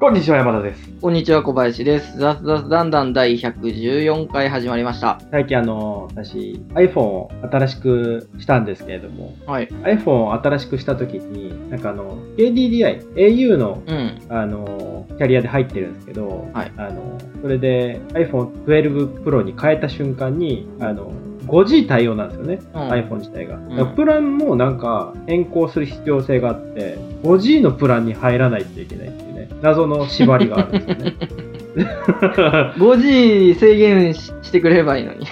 こんにちは、山田です。こんにちは、小林です。雑雑談談第114回始まりました。最近あの、私、iPhone を新しくしたんですけれども、はい。iPhone を新しくした時に、なんかあの、KDDI、au の、うん。あの、キャリアで入ってるんですけど、はいあの、それで iPhone 12 Pro に変えた瞬間に、あの、5G 対応なんですよね、うん iPhone 自体が。んだからプランもなんか変更する必要性があって、5G のプランに入らないといけないってね、謎の縛りがあるんですよね。5G 制限ししてくれればいいのに。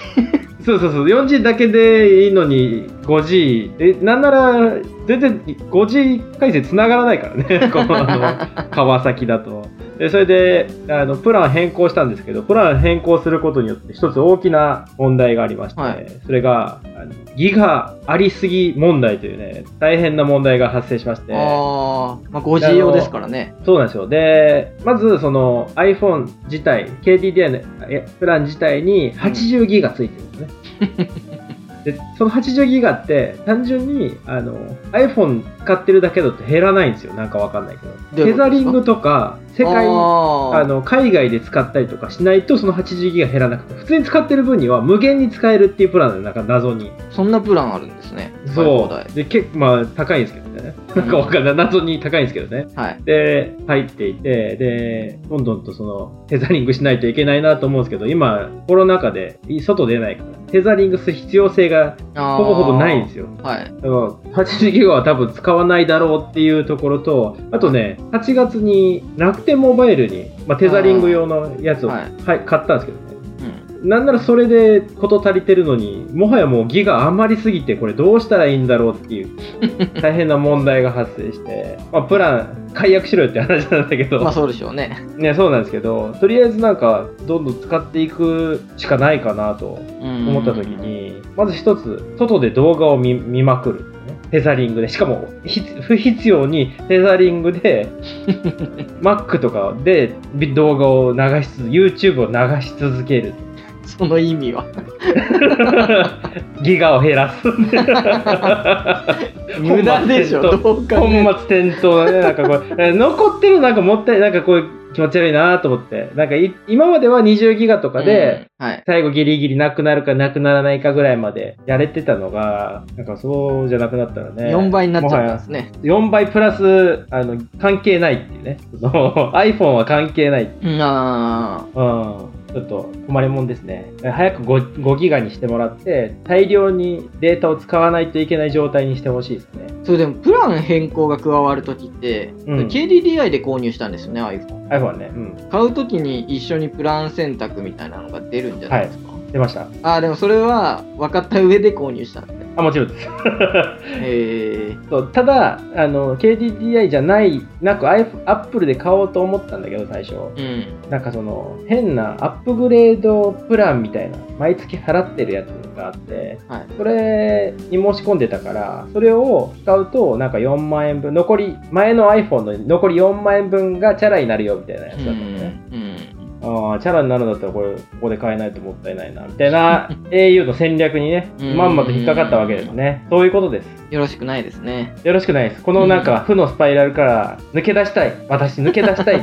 そうそうそう、4G だけでいいのに 5G、え、なんなら全然 5G 回線繋がらないからね、このあの川崎だと。でそれであのプラン変更したんですけど、プラン変更することによって一つ大きな問題がありまして、はいそれがあのギガありすぎ問題というね、大変な問題が発生しまして。ああ、まあ 5G 用ですからね。そうなんですよ。で、まずその iPhone 自体、KDDI のえプラン自体に80ギガついてるんですね。でその80ギガって単純にあの iPhone 使ってるだけだと減らないんですよ。なんかわかんないけど。テザリングとか世界あの海外で使ったりとかしないとその80ギガ減らなくて普通に使ってる分には無限に使えるっていうプランなのなんか謎に。そんなプランあるんですね。そはい。う。で、結構まあ高いんですけどね。なんかわかんない。謎に高いんですけどね。はい。で、入っていて、で、どんどんとその、テザリングしないといけないなと思うんですけど、今、コロナ禍で、外出ないから、テザリングする必要性がほぼほぼないんですよ。よ。はい。だから、80ギガは多分使わないだろうっていうところと、あとね、8月に楽天モバイルに、まあ、テザリング用のやつを、ははいい、買ったんですけどね。うん。なんならそれで事足りてるのに、もはやもうギガ余りすぎて、これどうしたらいいんだろうっていう、大変な問題が発生して、まあ、プラン、解約しろよって話なんだけど、まあそうでしょうね。ね、そうなんですけど、とりあえずなんか、どんどん使っていくしかないかなとうん。思った時に、まず一つ、外で動画を見見まくる、ね。テザリングで、しかもひ不必要にテザリングで、Mac とかで動画を流しつ、YouTube を流し続ける。その意味は。ギガを減らす。無駄でしょ、本末転倒だね。なんかこれ、残ってるのなんかもったいなんかこう気持ち悪いなと思って。なんかい今までは20ギガとかで、うんはい。最後ギリギリなくなるかなくならないかぐらいまでやれてたのが、なんかそうじゃなくなったらね。4倍になっちゃったんですね。4倍プラス、あの、関係ないっていうね。iPhone は関係ない。うん、あうん。ちょっと困りもんですね。早く 5, 5ギガにしてもらって、大量にデータを使わないといけない状態にしてほしいですね。あ。それでも、プラン変更が加わるときって、うん KDDI で購入したんですよね、iPhone。iPhone はね。うん。買うときに一緒にプラン選択みたいなのが出るんじゃないですか？出ました。ああ、でもそれは分かった上で購入したんですね。あ、もちろんです。へえ。そうただあの、KDDI じゃない、なく iPhone- Apple で買おうと思ったんだけど、最初。うん。なんかその、変なアップグレードプランみたいな、毎月払ってるやつがあって、はい。それに申し込んでたから、それを使うと、なんか4万円分、残り、前の iPhone の残り4万円分がチャラになるよみたいなやつだったのね。うん。ああ、チャラになるんだったらこれ、ここで買えないともったいないな、みたいな au の戦略にね、うんまんまと引っかかったわけですね。そういうことです。よろしくないですね。よろしくないです。このなんか負のスパイラルから抜け出したい。私抜け出したい。い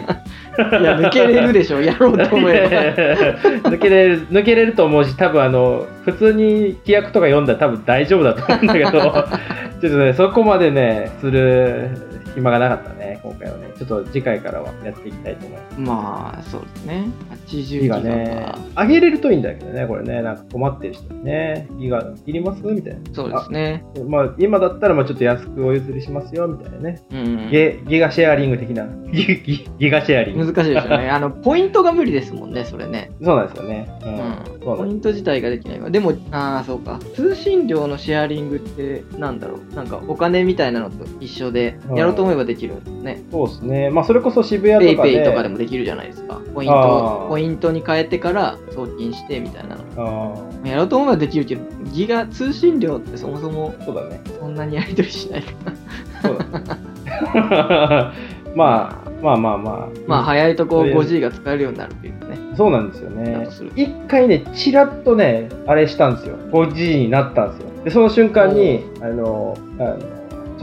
や、抜けれるでしょ、やろうと思え 抜けれる、抜けれると思うし、多分あの、普通に規約とか読んだら多分大丈夫だと思うんだけど、ちょっとね、そこまでね、する暇がなかったね、今回はね。ちょっと次回からはやっていきたいと思います。ば。まあ、そうですね。80ギガギガねか。、上げれるといいんだけどね、これね、なんか困ってる人にね、ギガいります？みたいな。そうですね。あまあ、今だったらまあちょっと安くお譲りしますよ、みたいなね。うん。ゲギガシェアリング的な。ギギギガシェアリング。難しいですよね。あの、ポイントが無理ですもんね、それね。そうなんですよね。うん。うん。ポイント自体ができない。でも、ああ、そうか。通信料のシェアリングって、なんだろう。なんか、お金みたいなのと一緒で、うんやろうと思えばできるね。すそうですね。まあ、それこそ渋谷とかで。ペイペイとかでもできるじゃないですか。ポインあト、ーポイントに変えてから送金してみたいなの。あやろうと思えばできるけど、ギガ通信料ってそもそもあ、そうだね。そんなにやり取りしないから。そうだね。まあ、まあまあまあ。まあ、早いとことりあえず 5G が使えるようになるっていうね。そうなんですよだね。一回ね、ちらっとね、あれしたんですよ。5G になったんですよ。で、その瞬間に、あの、あの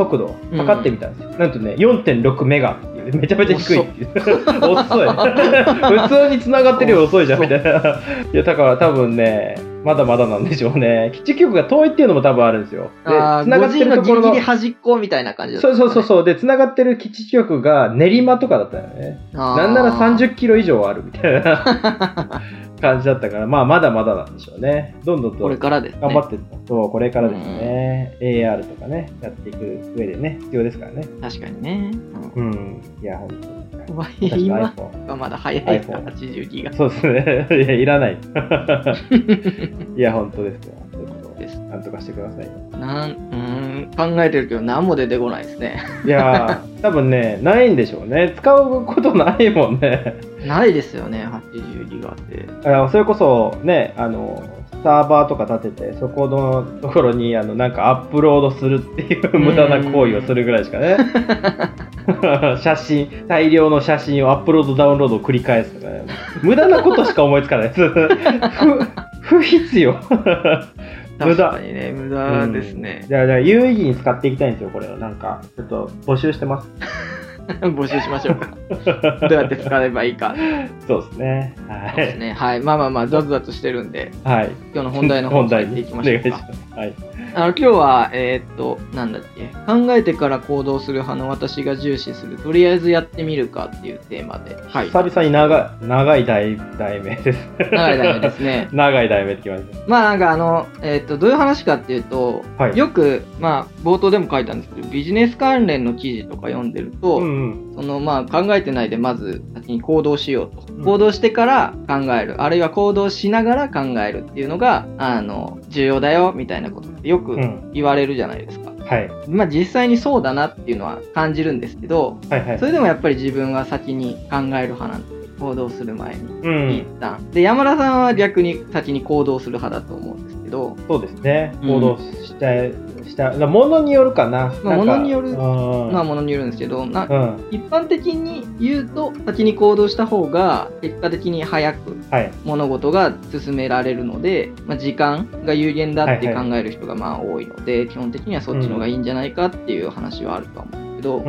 速度を測ってみたんですよ。なんとね、4.6メガっていう。めちゃめちゃ低いっていう。遅 い。普通に繋がってるより遅いじゃんみたいな。いやだから多分ねまだまだなんでしょうね。基地局が遠いっていうのも多分あるんですよ。でああ、繋がって 5G のるところのギリギリ端っこみたいな感じだったそうそうそうう。そう。で繋がってる基地局が練馬とかだったよね。なんなら30キロ以上あるみたいな 感じだったからまあまだまだなんでしょうね。どんどんと。頑張ってそうこれからですね、AR とかねやっていく上でね必要ですからね。確かにね。うん。いや本当に。今がまだ早いから、iPhone 80ギガ。そうですね。いやいらない。いや本当ですよ。なんとかしてくださいよ。なん、うーん、考えてるけど何も出てこないですね。いやー多分ねないんでしょうね。使うことないもんねないですよね、80ギガって。あそれこそねあのサーバーとか立ててそこのところにあのなんかアップロードするっていう無駄な行為をするぐらいしかね。写真大量の写真をアップロードダウンロードを繰り返すとかね。無駄なことしか思いつかないです。不不必要。無確駄かにね、無駄。ですね。じゃあじゃあ有意義に使っていきたいんですよこれを。なんかちょっと募集してます 募集しましょうか。どうやって使えばいいか。そうですねはい、そうですね。はい。まあまあまあ、ザズザズしてるんで、はい、今日の本題の方本に入っていきましょか。いうしますはいあの今日は、えーっと、なんだっけ、考えてから行動する派の私が重視する、とりあえずやってみるかっていうテーマで、はい。久々に長い長い題題名です。長い題名ですね。長い題名ってきましたまあなんかあの、えーっと、どういう話かっていうと、はい。よく、まあ、冒頭でも書いたんですけど、ビジネス関連の記事とか読んでると、うんうん。そのまあ考えてないでまず先に行動しようと、うん。行動してから考える。あるいは行動しながら考えるっていうのがあの重要だよみたいなことよくうん。言われるじゃないですか、はい。まあ実際にそうだなっていうのは感じるんですけどはいはい。それでもやっぱり自分は先に考える派なんです行動する前にうん。一旦、で山田さんは逆に先に行動する派だと思うんですけどそうですね。うん行動しちゃえした。だものによるかな。まあなんか物による。うん。まあものによるんですけどなうん。一般的に言うと先に行動した方が結果的に早くはい。物事が進められるので、まあ、時間が有限だって考はい。はえる人がまあ多いので、基本的にはそっちの方がいいんじゃないかっていう話はあるとは思う。んですけど、うんう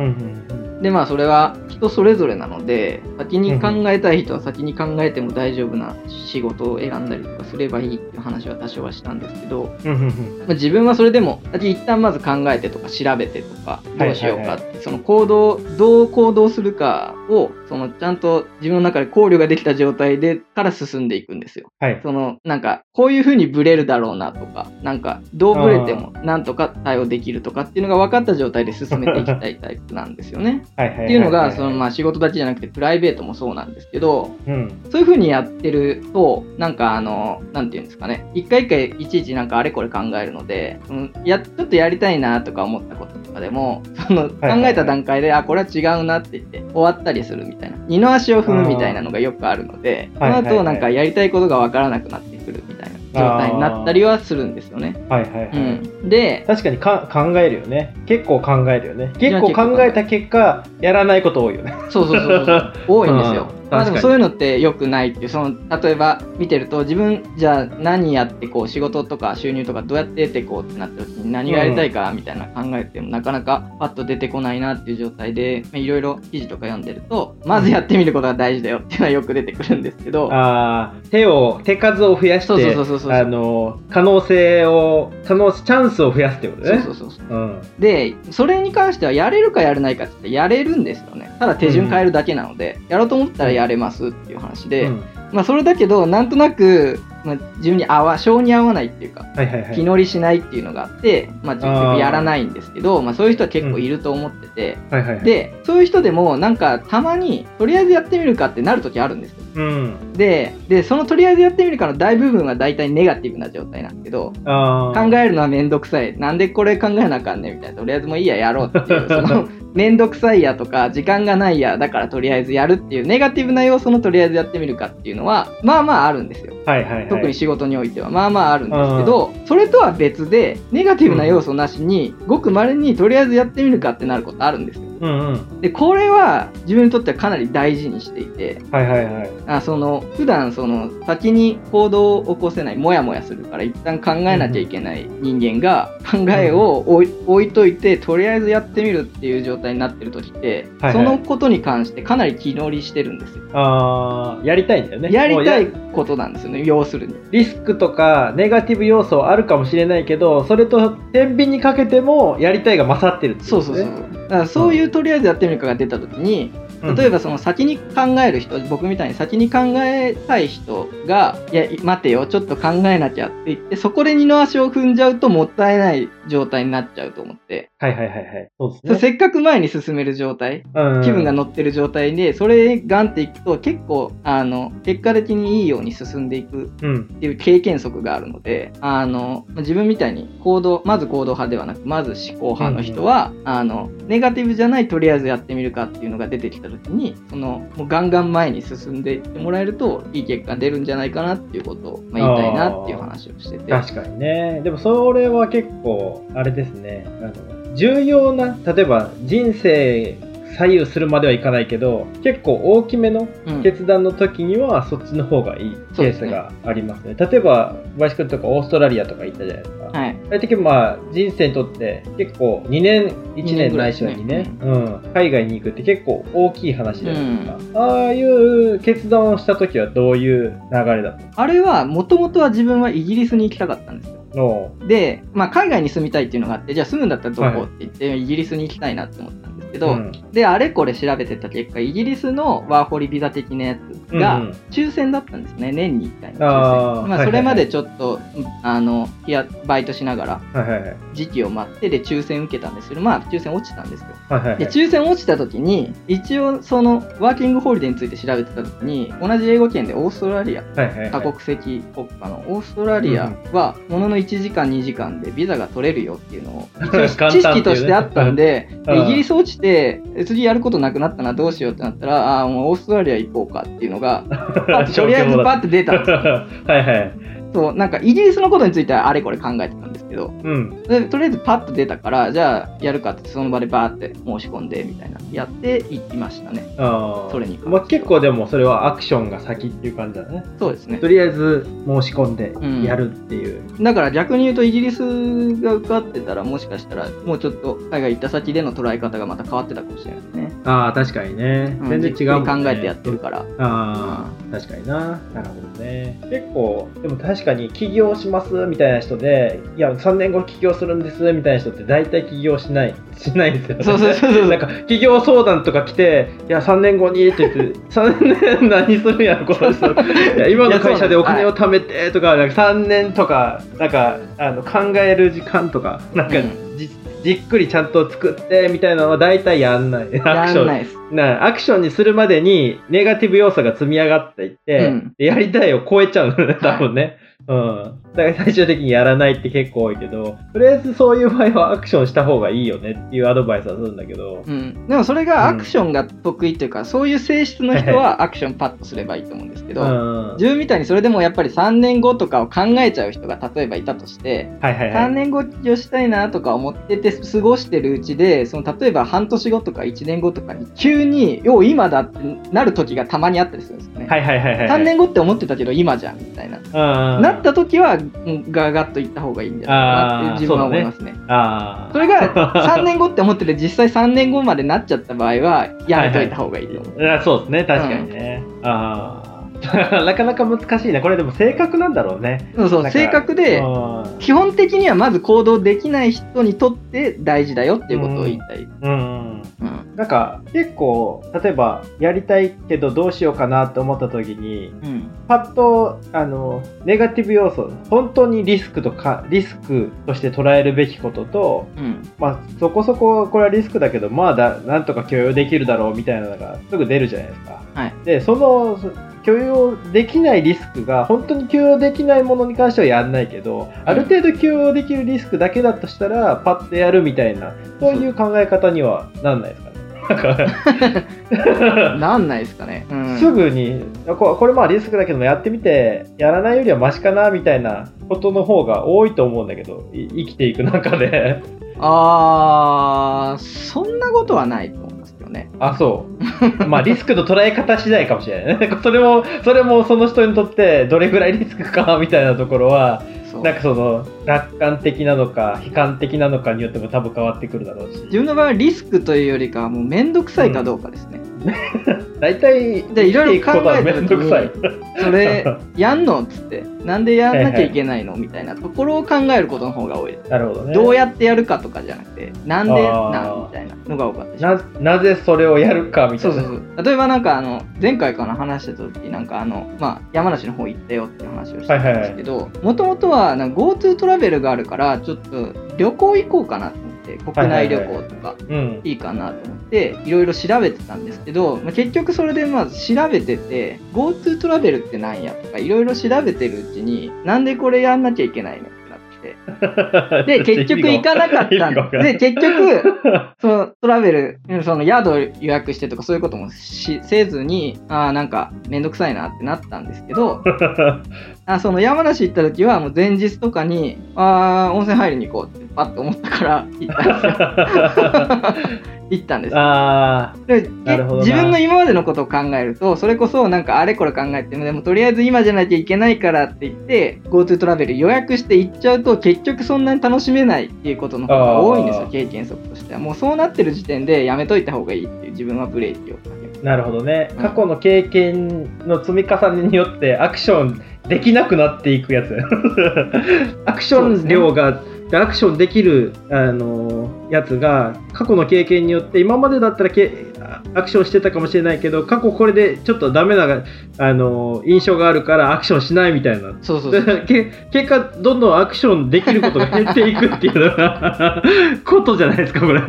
んでまあそれは人それぞれなので先に考えたい人は先に考えても大丈夫な仕事を選んだりとかすればいいっていう話は多少はしたんですけど、うんうんうん。まあ、自分はそれでも先一旦まず考えてとか調べてとかどうしようかって、その行動どう行動するかをそのちゃんと自分の中で考慮ができた状態でから進んでいくんですよ。はい。そのなんかこういう風にブレるだろうなとかなんかどうブレてもなんとか対応できるとかっていうのが分かった状態で進めていきたいタイプなんですよね。っていうのがそのまあ仕事だけじゃなくてプライベートもそうなんですけどうん。そういう風にやってるとなんかあのなんていうんですかね。一回一回いちいちなんかあれこれ考えるので、うん、やちょっとやりたいなとか思ったこととかでもその考えた段階で、あこれは違うなって言って終わったりするみたいな。二の足を踏むみたいなのがよくあるのでその後なんかやりたいことがわからなくなってくるみたいな状態になったりはするんですよね。はいはいはい、うん、で確かにか考えるよね。結構考えるよね。結構考えた結果やらないこと多いよね。そうそうそうそう。多いんですよ。うんまあでもそういうのって良くないっていうその例えば見てると自分じゃあ何やってこう仕事とか収入とかどうやって得てこうってなった時に何がやりたいかみたいな考えてもなかなかパッと出てこないなっていう状態でまあいろいろ記事とか読んでるとまずやってみることが大事だよっていうのはよく出てくるんですけど。あー手を手数を増やしてそうそうそうそうそう。あの可能性を可能チャンスを増やすってことそうねそうそうそう。うん。でそれに関してはやれるかやれないかってやれるんですよね。ただ手順変えるだけなので、やろうと思ったらやれますっていう話で、うん。まあそれだけどなんとなく、まあ、自分に合わ性に合わないっていうかはいはいはい。気乗りしないっていうのがあって、まあ、結局やらないんですけどまあ、そういう人は結構いると思ってて、はいはいはい。でそういう人でもなんかたまにとりあえずやってみるかってなる時あるんですよ。うん。ででそのとりあえずやってみるかの大部分は大体ネガティブな状態なんですけど考えるのはめんどくさい。なんでこれ考えなあかんねんみたいな。とりあえずもういいややろうっていうそのめんどくさいやとか時間がないやだからとりあえずやるっていうネガティブな要素のとりあえずやってみるかっていうのはまあまああるんですよ。はいはいはい。特に仕事においては。まあまああるんですけど、それとは別でネガティブな要素なしに、ごくまれにとりあえずやってみるかってなることあるんですよ。ううんうん。でこれは自分にとってはかなり大事にしていてはいはいはい。あその普段その先に行動を起こせないモヤモヤするから一旦考えなきゃいけない人間が考えを置い置いといてとりあえずやってみるっていう状態になってる時って、はいはいそのことに関してかなり気乗りしてるんですよ。あーやりたいんだよね。やりたいことなんですよね要するに。リスクとかネガティブ要素はあるかもしれないけど、それと天秤にかけてもやりたいが勝ってるってそうそうそう。だからそういうとりあえずやってみるかが出た時に、うん。例えばその先に考える人、僕みたいに先に考えたい人が、いや、待てよ、ちょっと考えなきゃって言って、そこで二の足を踏んじゃうともったいない状態になっちゃうと思って、はいはいはいはい。そうですね。せっかく前に進める状態、うん気分が乗ってる状態で、それガンっていくと結構、あの、結果的にいいように進んでいくうん。っていう経験則があるので、あの、まあ自分みたいに行動、まず行動派ではなく、まず思考派の人は、あの、ネガティブじゃないとりあえずやってみるかっていうのが出てきた時に、その、もうガンガン前に進んでいってもらえると、いい結果出るんじゃないかなっていうことを、まあ、言いたいなっていう話をしてて。確かにね。でもそれは結構、あれですね。あの重要な、例えば人生左右するまではいかないけど、結構大きめのうん決断の時にはそっちの方がいいケースがありますね。例えば、小林くんとかオーストラリアとか行ったじゃないですか。はい。大体まあ人生にとって結構2年、1二年ないしは2年、うん、海外に行くって結構大きい話じゃないですか。ああいう決断をした時はどういう流れだっあれは、もともとは自分はイギリスに行きたかったんですよ。で、まあ、海外に住みたいっていうのがあって、じゃあ住むんだったらどはい。こって言って、イギリスに行きたいなって思ったけど、うん。で、あれこれ調べてた結果、イギリスのワーホリビザ的なやつがうんうん。抽選だったんですね、年に1回の抽選。まあ、はいはいはい。それまでちょっと、うんあの、いや、バイトしながら、はいはいはい。時期を待って、で、抽選受けたんですけど、まあ、抽選落ちたんですよ。はいはいはい。で、抽選落ちた時に、一応、その、ワーキングホリデーについて調べてた時に、同じ英語圏でオーストラリア、はいはいはい。多国籍国家のオーストラリアは、ものの1時間、2時間でビザが取れるよっていうのを、一応知識としてあったんで、うん。でイギリス落ちて、次やることなくなったな、どうしようってなったら、あもうオーストラリア行こうかっていうのが、とりあえずパッて出たんですよ。はいはい。そう、なんかイギリスのことについてはあれこれ考えてたんですけど、うん。でとりあえずパッと出たから、じゃあやるかってその場でバーって申し込んでみたいな、やって行きましたね。ああ。それにまあ、結構でもそれはアクションが先っていう感じだね。そうですね。とりあえず申し込んでうんやるっていう。だから逆に言うとイギリスが受かってたらもしかしたらもうちょっと海外行った先での捉え方がまた変わってたかもしれないですね。ああ、確かにね。うん全然違うね。考えてやってるから。ああ、確かにな。なるほどね。結構、でも確かに起業しますみたいな人で、いや、3年後起業するんですみたいな人って大体起業しない、しないんですよね。そうそうそうそうなんか、起業相談とか来て、いや、3年後にって言って、3年何するんやろ、この人。いや、今の会社でお金を貯めてとか、なんか3年とか、なんか、あの、考える時間とか、なんか、うじじっくりちゃんと作ってみたいなのは大体やんない。ア クやションんないです。なアクションにするまでにネガティブ要素が積み上がっていって、うんでやりたいを超えちゃうのね、多分ね。うん。だから最終的にやらないって結構多いけど、とりあえずそういう場合はアクションした方がいいよねっていうアドバイスはするんだけど、うん、でもそれがアクションが得意というか、そういう性質の人はアクションパッとすればいいと思うんですけど、うん。自分みたいにそれでもやっぱり3年後とかを考えちゃう人が例えばいたとして、はいはいはい。3年後起業したいなとか思ってて過ごしてるうちでその例えば半年後とか1年後とかに急に「よう今だ」ってなる時がたまにあったりするんですよね。はいはいはいはい。3年後って思ってたけど今じゃんみたいな。うん。なった時はうんガガッといった方がいいんじゃないかなって自分は思いますね。あそれが3年後って思ってて実際3年後までなっちゃった場合はやめといた方がいいと思う。あ。そうですね、確かにね。ああ。なかなか難しいね。これでも性格なんだろうね。そうそう性格でうん基本的にはまず行動できない人にとって大事だよっていうことを言いたい。うん。うんなんか結構例えばやりたいけどどうしようかなって思った時にうんパッとあのネガティブ要素本当にリスクとかリスクとして捉えるべきことと、うんまあ、そこそここれはリスクだけどまあだなんとか許容できるだろうみたいなのがすぐ出るじゃないですか。はいでその許容できないリスクが本当に許容できないものに関してはやんないけどある程度許容できるリスクだけだとしたらパッとやるみたいなそういう考え方にはなんないですかね。なんかなんないですかね。うんすぐにここれまあリスクだけどもやってみてやらないよりはマシかなみたいなことの方が多いと思うんだけどい生きていく中であー、そんなことはないと思う。ね。あ、そう。まあ、リスクの捉え方次第かもしれないね。それも、それもその人にとってどれぐらいリスクか みたいなところは、なんかその、楽観的なのか、悲観的なのかによっても多分変わってくるだろうし。自分の場合はリスクというよりかはもう面倒くさいかどうかですね。大体、でいろいろ考え。それ やんのっつってなんでやんなきゃいけないのみたいなところを考えることの方が多い。なるほどね。どうやってやるかとかじゃなくてなんでなんみたいなのが多かった。ななぜそれをやるかみたいうな。そそうそう例えばなんかあの前回かな話した時なんかあの、まあ、山梨の方行ったよって話をしてたんですけどもともとは GoTo トラベルがあるからちょっと旅行行こうかなと思って国内旅行とかうん。いいかなと思っていろいろ調べてたんですけど、まあ、結局それでまず調べてて GoTo トラベルってなんやとかいろいろ調べてるうちになんでこれやんなきゃいけないのってなって。で結局行かなかったんで結局そのトラベルその宿を予約してとかそういうこともしせずにああなんかめんどくさいなってなったんですけど あその山梨行った時はもう前日とかにああ温泉入りに行こうってパッと思ったから行った。んです。よ行ったんですあ自分の今までのことを考えるとそれこそなんかあれこれ考えてもでもとりあえず今じゃなきゃいけないからって言って GoTo トラベル予約して行っちゃうと結局そんなに楽しめないっていうことの方が多いんですよ経験則としては。もうそうなってる時点でやめといた方がいいっていう自分はブレーキをかけますあ、なるほどね。うん。過去の経験の積み重ねによってアクションできなくなっていくやつ。アクション量が、アクションできる、あのやつが過去の経験によって今までだったらけアクションしてたかもしれないけど過去これでちょっとダメな、あの印象があるからアクションしないみたいな。そうそう 結果どんどんアクションできることが減っていくっていうのが ことじゃないですかこれ。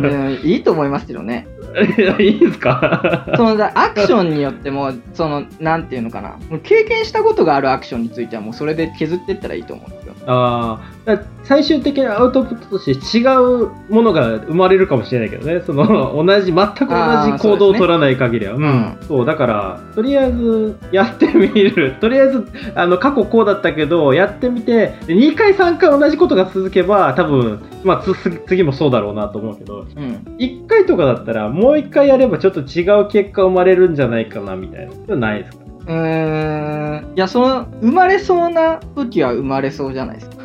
でいいと思いますけどね いいですか？そのだアクションによってもそのなんていうのかな。経験したことがあるアクションについてはもうそれで削っていったらいいと思うんですよ。ああ最終的なアウトプットとして違うものが生まれるかもしれないけどね。その同じ全く同じ行動を取らない限りは。う,、ん、そうだからとりあえずやってみる。とりあえずあの過去こうだったけどやってみてで2回3回同じことが続けば多分、まあ、つ次もそうだろうなと思うけど。うん。1回とかだったらもうもう1回やればちょっと違う結果生まれるんじゃないかなみたいな。そういうのないですか？うーん。いやその生まれそうな時は生まれそうじゃないですか？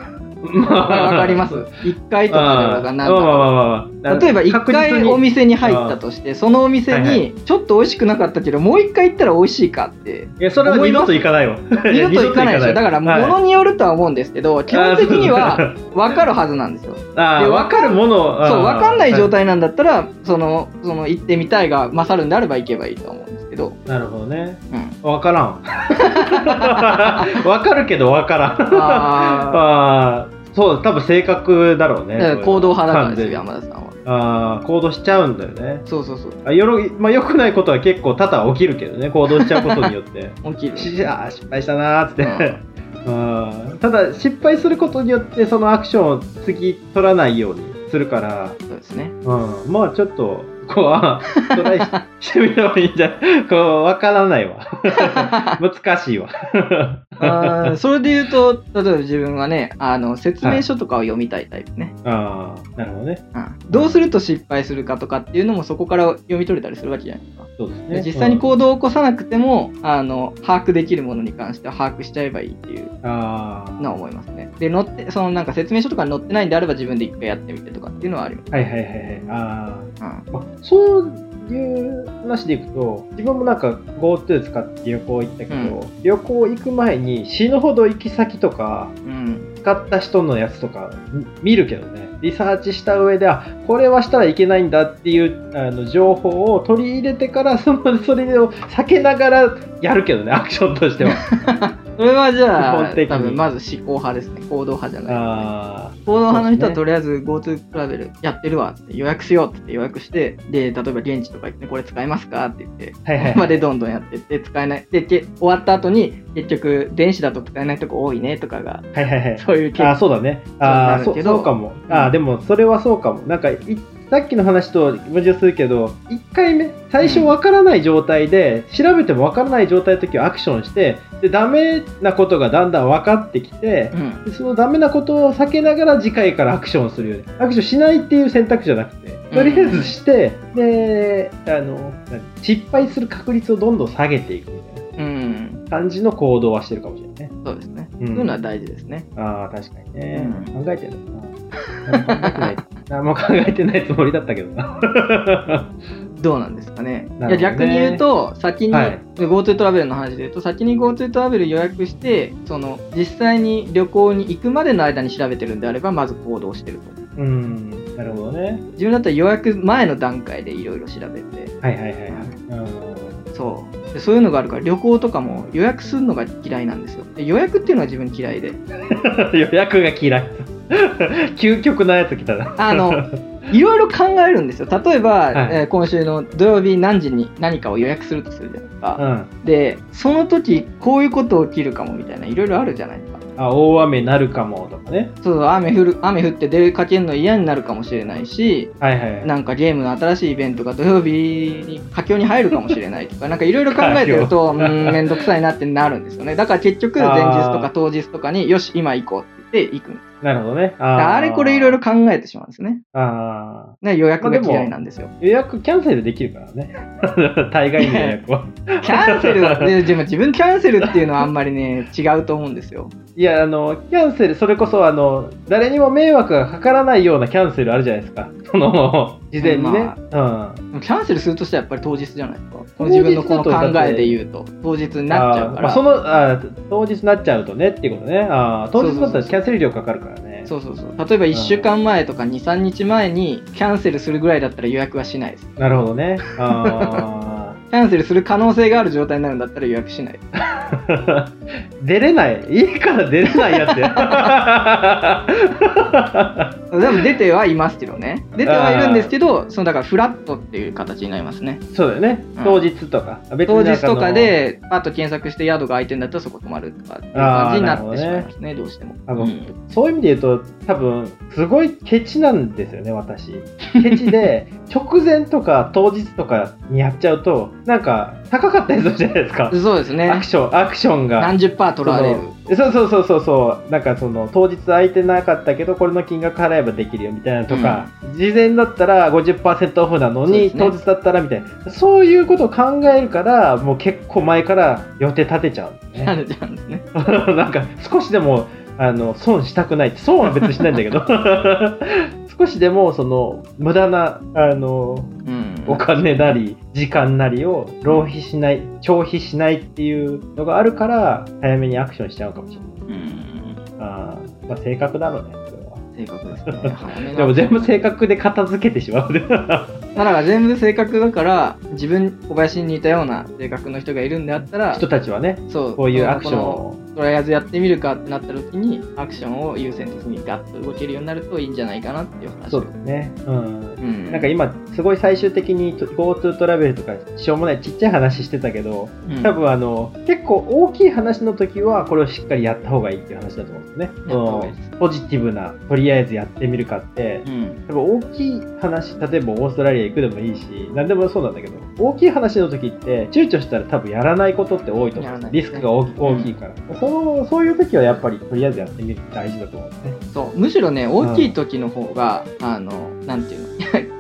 わかります。一回とかでがなん例えば一確実に。回お店に入ったとしてそのお店にちょっと美味しくなかったけどもう一回行ったら美味しいかって。いや、それは二度と行かないわ。二度と 行かないでしょ。だからはい。物によるとは思うんですけど基本的には分かるはずなんですよ。で分かるものそう分かんない状態。態なんだったらそのその行ってみたいが勝るんであれば行けばいいと思うんですけど、なるほどね。うん、分からん。分かるけど分からん。ああーそう、多分性格だろうね。行動派だからですよ山田さんはあー行動しちゃうんだよね。そうそうそうあよろまあ、良くないことは結構多々起きるけどね、行動しちゃうことによって。起きるしあー失敗したなーって。うん ただ失敗することによってそのアクションを次取らないようにするから、そうですねうん、まあちょっと、こう、あトライし てみればいいんじゃない？こう、わからないわ。難しいわ。あーそれで言うと例えば自分はねあの説明書とかを読みたいタイプね、ああ、なるほどね。うんどうすると失敗するかとかっていうのもそこから読み取れたりするわけじゃないですかそうですね。実際に行動を起こさなくても、あの把握できるものに関しては把握しちゃえばいいっていううん、あのは思いますね。で、載って、そのなんか説明書とかに載ってないんであれば自分で一回やってみてとかっていうのはあります。あ、はいはいはいはい。あうんあ、まあ、そういう話でいくと、自分もなんか GoTo 使って旅行行ったけど、うん。旅行行く前に死ぬほど行き先とか、うん。使った人のやつとかみ見るけどね。リサーチした上であこれはしたらいけないんだっていうあの情報を取り入れてからそのそれを避けながらやるけどねアクションとしては それはじゃあ多分まず思考派ですね。行動派じゃない。あ行動派の人はとりあえず GoTo トラベルやってるわって予約しようって予約して、で、例えば現地とか行ってこれ使えますかって言って、はいはいまでどんどんやってって使えない。で、け終わった後に結局電子だと使えないとこ多いねとかが、はいはいはい。そういう結あそうだね。あそうそうそうかも。あでもそれはそうかも。なんかいさっきの話と矛盾するけど1回目最初わからない状態で、調べてもわからない状態の時はアクションしてでダメなことがだんだん分かってきて、うんでそのダメなことを避けながら次回からアクションをするようにアクションしないっていう選択じゃなくてとりあえずして、であの何失敗する確率をどんどん下げていくみたいうんな感じの行動はしてるかもしれないね。そうですね、うんそういうのは大事ですねああ、確かにね。うん考えてるな。考えてない。何も考えてないつもりだったけどな。どうなんですかね。ね。いや逆に言うと先に、はい。GoTo トラベルの話で言うと先に GoTo トラベル予約してその実際に旅行に行くまでの間に調べてるんであればまず行動してると。うん、なるほどね。自分だったら予約前の段階でいろいろ調べて。はいはいはいはい。そうでそういうのがあるから旅行とかも予約するのが嫌いなんですよで予約っていうのは自分嫌いでうん、予約が嫌い。究極なやつ来たな。あの いろいろ考えるんですよ例えば、はいえー今週の土曜日何時に何かを予約するとするじゃないですか、うん。でその時こういうこと起きるかもみたいないろいろあるじゃないですかあ、大雨なるかもとかね。そうそう雨降る雨降って出かけるの嫌になるかもしれないしはいはいはい。なんかゲームの新しいイベントが土曜日に佳境に入るかもしれないとかなんかいろいろ考えてると うんめんどくさいなってなるんですよねだから結局前日とか当日とかによし今行こうって言って行くんですなるほどね。ああれこれいろいろ。ろ考えてしまうんですねああ。ね予約が嫌いなんですよ予約キャンセルできるからね。大概の予約は。キャンセルででも自分キャンセルっていうのはあんまりね違うと思うんですよいや、あの、キャンセル、それこそ、あの、誰にも迷惑がかからないようなキャンセルあるじゃないですか。その、事前にね。までもキャンセルするとしたらやっぱり当日じゃないですか当日自分のこの考えで言うと当日になっちゃうからまあ、そのあー当日になっちゃうとねっていうことね。あー当日だったらキャンセル料かかるからね。そうそうそう例えば1週間前とか23日前にキャンセルするぐらいだったら予約はしないですなるほどね。あキャンセルする可能性がある状態になるんだったら予約しない 出れない。家から出れないやつや。でも出てはいますけどね出てはいるんですけどそのだからフラットっていう形になりますねそうだよねうん。当日とか。別当日とか、でパッと検索して宿が空いてるんだったらそこ泊まるとかっていう感じになってしまいますねどうしてもあのうんそういう意味で言うと、多分、すごいケチなんですよね、私。ケチで、直前とか当日とかにやっちゃうと、なんか、高かったりするじゃないですか。そうですね。アクション、アクションが。何十パー取られる。そうそうそうそうそう。なんかその当日空いてなかったけどこれの金額払えばできるよみたいなのとか、事前だったら50%オフなのに、ね。当日だったらみたいな。そういうことを考えるからもう結構前から予定立てちゃうね。なるじゃんですね。なんか少しでもあの損したくない損は別にしないんだけど 少しでもその無駄なあのうんお金なり時間なりを浪費しない消費しないっていうのがあるから早めにアクションしちゃうかもしれない。うんあーまあ性格だろうね、それは。正確ですね でも全部性格で片付けてしまう。だから全部正確だから自分小林に似たような性格の人がいるんであったら人たちはね、そうこういうアクションこを。のとりあえずやってみるかってなった時にアクションを優先的にガッと動けるようになるといいんじゃないかなっていう話そうですね。うん。うんなんか今、すごい最終的に GoTo トラベルとかしょうもないちっちゃい話してたけど、うん。多分あの、結構大きい話の時はこれをしっかりやった方がいいっていう話だと思うんですね。す。ポジティブな、とりあえずやってみるかって、うん。多分大きい話、例えばオーストラリア行くでもいいし、何でもそうなんだけど、大きい話の時って、躊躇したら多分やらないことって多いと思うんです。ね。スクが大き大きいから、その。そういう時はやっぱりとりあえずやってみるって大事だと思うんですね。そう。むしろね大きい時の方が、あのなんていうの？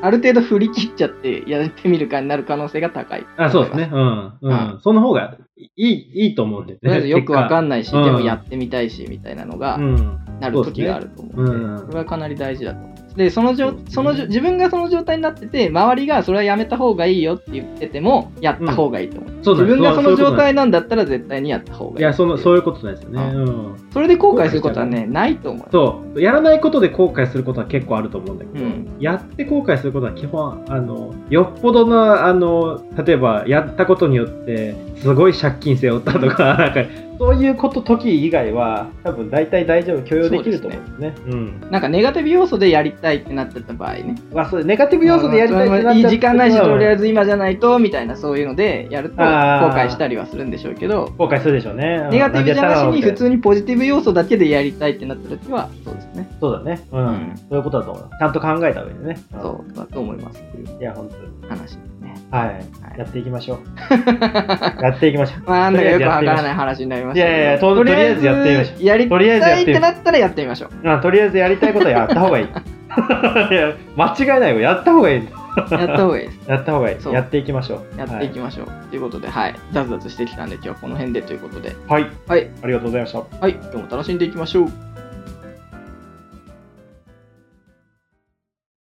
ある程度振り切っちゃってやってみるかになる可能性が高いあ、そうですね。うん。うん。うんその方がいい、いいと思うんでね。とりあえずよくわかんんないし、うんでもやってみたいしみたいなのがうん。なる時があると思うので、そうんこれはかなり大事だと思います。で、そのじょそのじょ自分がその状態になってて、周りがそれはやめた方がいいよって言ってても、やった方がいいと思う。そうなんです自分がその状態そうなんだったら絶対にやった方がいい。いや、その、そういうことですよね。ううん。それで後悔することはね、ないと思う。そう。やらないことで後悔することは結構あると思うんだけど、うんやって後悔することは基本、あの、よっぽどの、あの、例えば、やったことによって、すごい借金背負ったとか、なんか、そういうこと時以外は多分大体大丈夫許容できると思うんですね。うんなんかネガティブ要素でやりたいってなってた場合ね。まあそうネガティブ要素でやりたいってなっちゃったいい時間ないし、とりあえずず今じゃないと、みたいなそういうのでやると後悔したりはするんでしょうけど、後悔するでしょうね。ネガティブじゃなしに普通ににポジティブ要素だけでやりたいってなった時は、そうですね。そうだね。うん、うんそういうことだと思うちゃんと考えた上でねん。そうだと思います。っていういや本当に話です。ね。はい、はいやっていきましょう やっていきましょうまあ、なんだかよくわからない話になりました。いやいやととりあえずやってみましょうやりたいってなったらやってみましょう。まあとりあえずやりたいことはやった方がいいいや 間違いないよやった方がいいやった方がいいです。やった方がいいやっていきましょうやっていきましょう。ということで、はい。ザズザズしてきたんで、今日はこの辺でということで。はい、はい。ありがとうございましたはい。今日も楽しんでいきましょう。